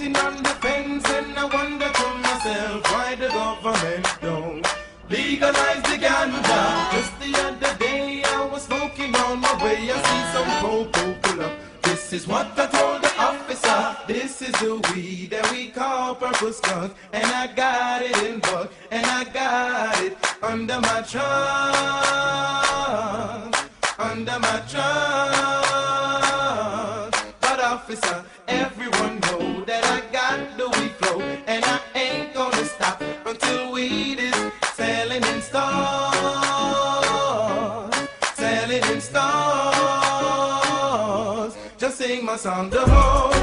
Sitting on the fence and I wonder to myself why the government don't legalize the ganja. Just the other day I was smoking on my way. I see some cocoa pull up. This is what I told the officer. This is the weed that we call purple skunk, and I got it in bulk, and I got it under my trunk, under my trunk. But officer, everyone that I got weed flow, and I ain't gonna stop until weed is selling in stores, selling in stores. Just sing my song, the whole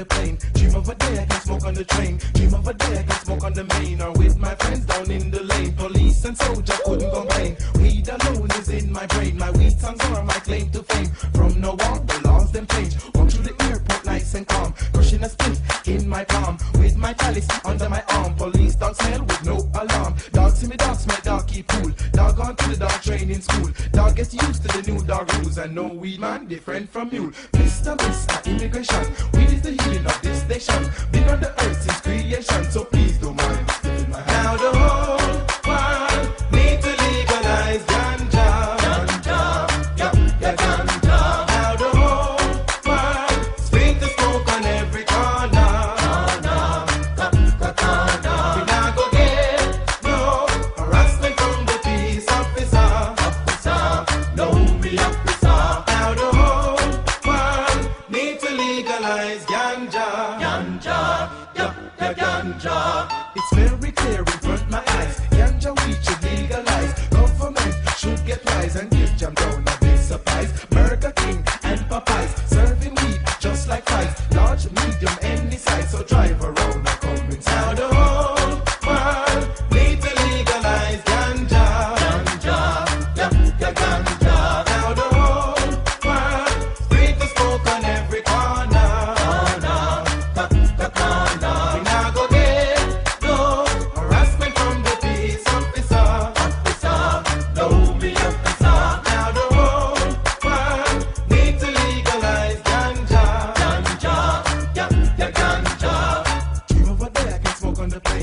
the plane. Dream of a day I can smoke on the train. Dream of a day I can smoke on the main or with my friends down in the lane. Police and soldier couldn't complain. Weed alone is in my brain. My weed songs are my claim to fame. From now on, the laws them change. Walk through the airport nice and calm. Crushing a spliff in my palm. With my chalice under my arm. Police dog smell with no alarm. Dog see me dog smell dog keep cool. Dog on to the dog training school. Dog gets used to the new dog rules. And no weed man different from mule. Mr. Mr. Immigration. Weed is the healing of this nation. Been on the earth since creation. And give jam down a big supplies. Burger King and Popeyes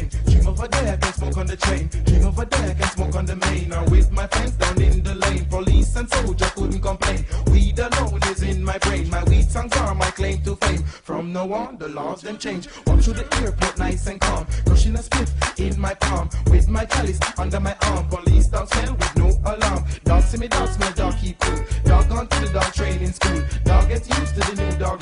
plane. Dream day I can smoke on the train. Dream day I can smoke on the main. Or with my friends down in the lane. Police and soldier couldn't complain. Weed alone is in my brain. My weed songs are my claim to fame. From now on, the laws them change. Walk through the airport nice and calm. Crushing a spliff in my palm. With my chalice under my arm. Police dog smell with no alarm. Dog see me dog smell dog keep cool. Dog gone to the dog training school. Dog gets used to the new dog